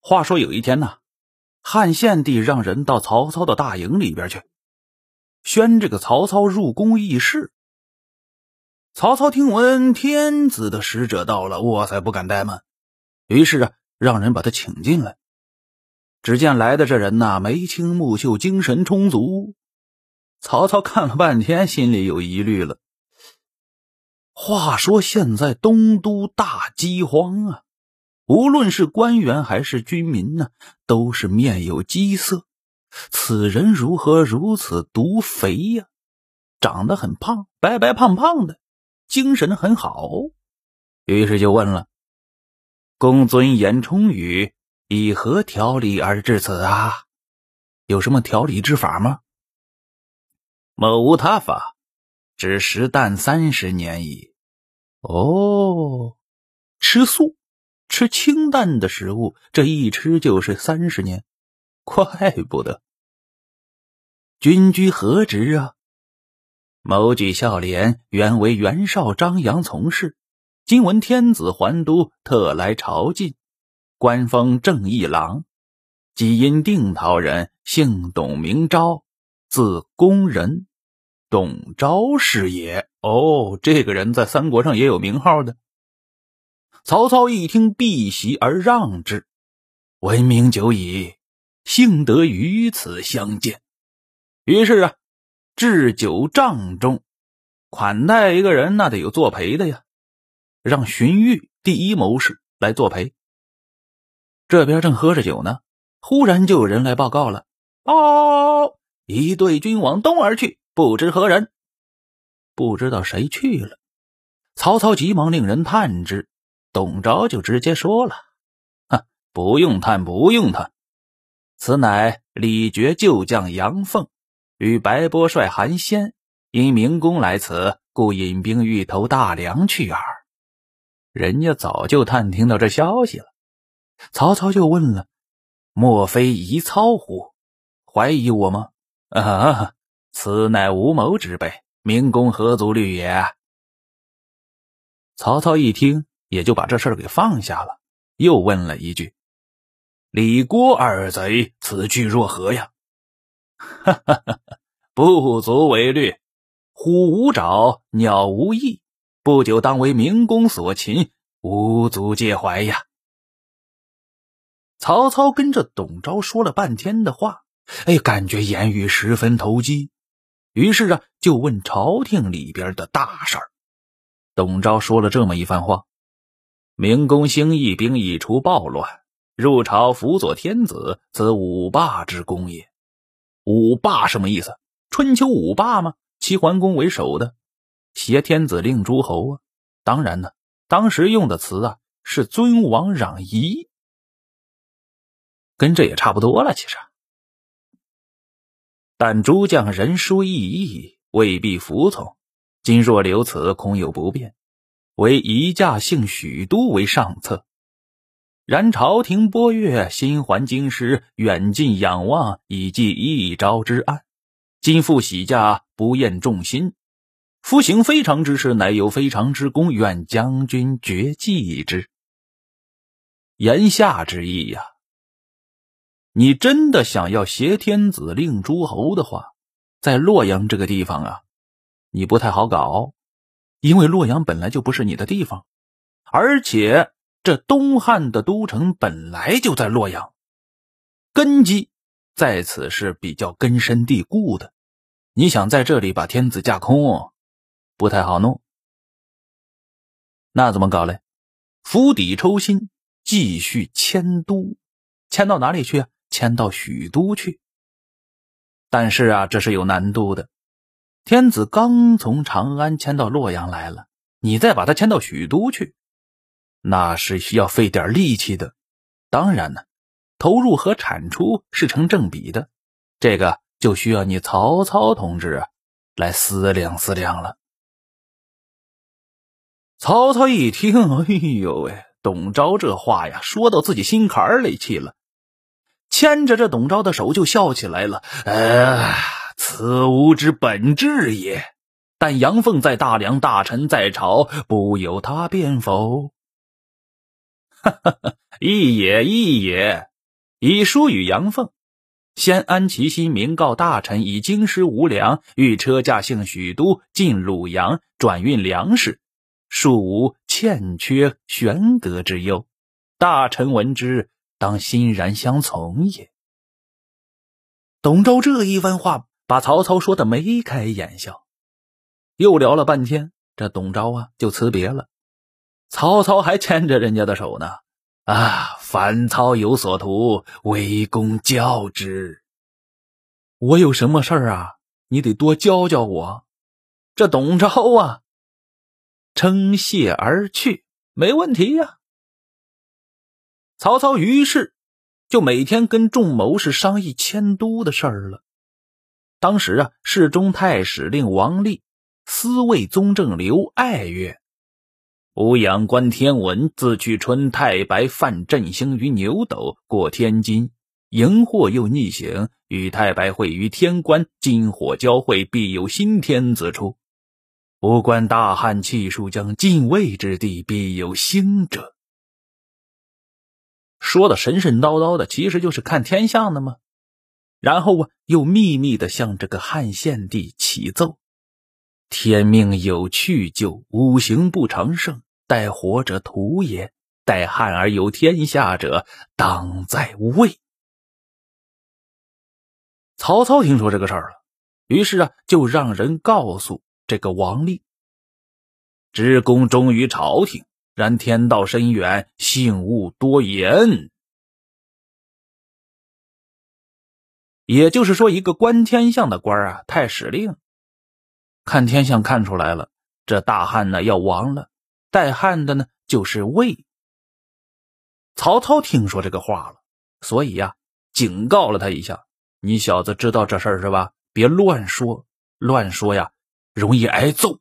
话说有一天呢，汉献帝让人到曹操的大营里边去，宣这个曹操入宫议事。曹操听闻天子的使者到了，哇塞，不敢怠慢，于是啊，让人把他请进来。只见来的这人呐，眉清目秀，精神充足。曹操看了半天，心里有疑虑了。话说现在东都大饥荒啊！无论是官员还是军民呢，都是面有饥色。此人如何如此独肥呀？长得很胖，白白胖胖的，精神很好。于是就问了：“公尊严充宇，以何调理而至此啊？有什么调理之法吗？”某无他法，只食淡三十年矣。哦，吃素。吃清淡的食物，这一吃就是三十年，怪不得。君居何职啊？某举孝廉，原为袁绍、张扬从事，今闻天子还都，特来朝觐，官封正义郎。即因定陶人，姓董，名昭，字公仁，董昭是也。哦，这个人在三国上也有名号的。曹操一听，避席而让之。闻名久矣，幸得于此相见。于是啊，置酒帐中，款待一个人，那得有作陪的呀。让荀彧第一谋士来作陪。这边正喝着酒呢，忽然就有人来报告了：“报，一队军往东而去，不知何人。不知道谁去了。”曹操急忙令人探之。董昭就直接说了：“哼，不用探，不用探，此乃李傕旧将杨凤与白波帅韩先，因明公来此，故引兵欲投大梁去耳。人家早就探听到这消息了。”曹操就问了：“莫非疑操乎？怀疑我吗？”啊哈，此乃无谋之辈，明公何足虑也。曹操一听。也就把这事儿给放下了，又问了一句：“李郭二贼此去若何呀？” 哈哈哈，不足为虑。虎无爪，鸟无翼，不久当为明公所擒，无足介怀呀。曹操跟着董昭说了半天的话，哎，感觉言语十分投机，于是啊，就问朝廷里边的大事儿。董昭说了这么一番话。明公兴义兵役，除暴乱，入朝辅佐天子，此五霸之功也。五霸什么意思？春秋五霸吗？齐桓公为首的，挟天子令诸侯啊。当然呢，当时用的词啊是尊王攘夷，跟这也差不多了。其实，但诸将人殊异义，未必服从。今若留此，恐有不便。为移驾幸许都为上策，然朝廷拨阅心还京师，远近仰望，以济一朝之安。今复喜驾，不厌众心。夫行非常之事，乃有非常之功，愿将军决计之。言下之意呀，你真的想要挟天子令诸侯的话，在洛阳这个地方啊，你不太好搞。因为洛阳本来就不是你的地方，而且这东汉的都城本来就在洛阳，根基在此是比较根深蒂固的。你想在这里把天子架空，不太好弄。那怎么搞嘞？釜底抽薪，继续迁都，迁到哪里去啊？迁到许都去。但是啊，这是有难度的。天子刚从长安迁到洛阳来了，你再把他迁到许都去，那是需要费点力气的。当然呢，投入和产出是成正比的，这个就需要你曹操同志啊来思量思量了。曹操一听，哎呦喂，董昭这话呀，说到自己心坎里去了，牵着这董昭的手就笑起来了，哎。此吾之本志也，但杨凤在大梁，大臣在朝，不由他便否？哈哈哈，亦也亦也，以书与杨凤，先安其心，明告大臣，以京师无粮，欲车驾幸许都，进鲁阳，转运粮食，庶无欠缺悬隔之忧。大臣闻之，当欣然相从也。董昭这一番话，把曹操说的眉开眼笑。又聊了半天，这董昭啊就辞别了。曹操还牵着人家的手呢。啊！凡操有所图，为公教之。我有什么事儿啊？你得多教教我。这董昭啊，称谢而去，没问题呀。曹操于是就每天跟众谋士商议迁都的事儿了。当时啊，侍中太史令王立、司卫宗正刘爱曰。吾仰观天文，自去春太白犯振兴于牛斗，过天津，荧惑又逆行，与太白会于天关，金火交汇，必有新天子出。吾观大汉气数将进位之地，必有兴者。说的神神叨叨的，其实就是看天象的吗？然后啊，又秘密的向这个汉献帝启奏。天命有去就，五行不长盛。待活者徒也，待汉而有天下者，当在魏。曹操听说这个事儿了，于是啊，就让人告诉这个王立：知公忠于朝廷，然天道深远，幸勿多言。也就是说，一个观天象的官啊，太史令。看天象看出来了，这大汉呢要亡了，代汉的呢就是魏。曹操听说这个话了，所以呀，警告了他一下：“你小子知道这事儿是吧？别乱说，乱说呀，容易挨揍。”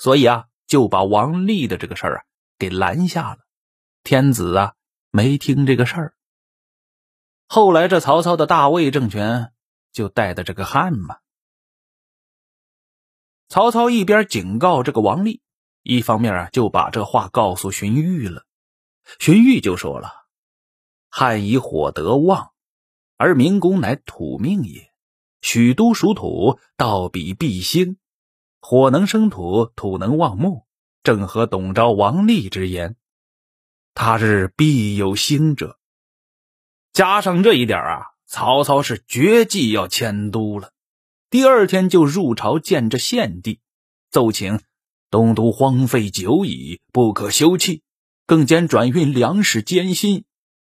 所以啊，就把王立的这个事儿啊给拦下了。天子啊没听这个事儿。后来这曹操的大魏政权就带的这个汉嘛。曹操一边警告这个王立，一方面啊就把这话告诉荀彧了。荀彧就说了：“汉以火得旺，而民公乃土命也。许都属土，道比必兴。火能生土，土能旺木，正合董昭、王立之言。他日必有兴者。加上这一点啊，曹操是绝计要迁都了。”第二天就入朝见着献帝，奏请东都荒废久矣，不可休弃。更兼转运粮食艰辛，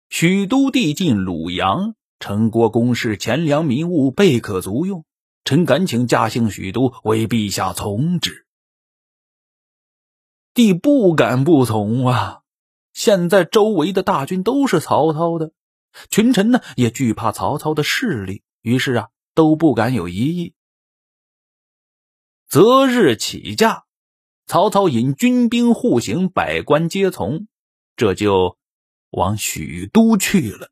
许都地近鲁阳，城郭宫室钱粮民物备可足用。臣敢请驾幸许都，为陛下从之。帝不敢不从啊！现在周围的大军都是曹操的，群臣呢也惧怕曹操的势力，于是啊。都不敢有异议。择日起驾，曹操引军兵护行，百官皆从，这就往许都去了。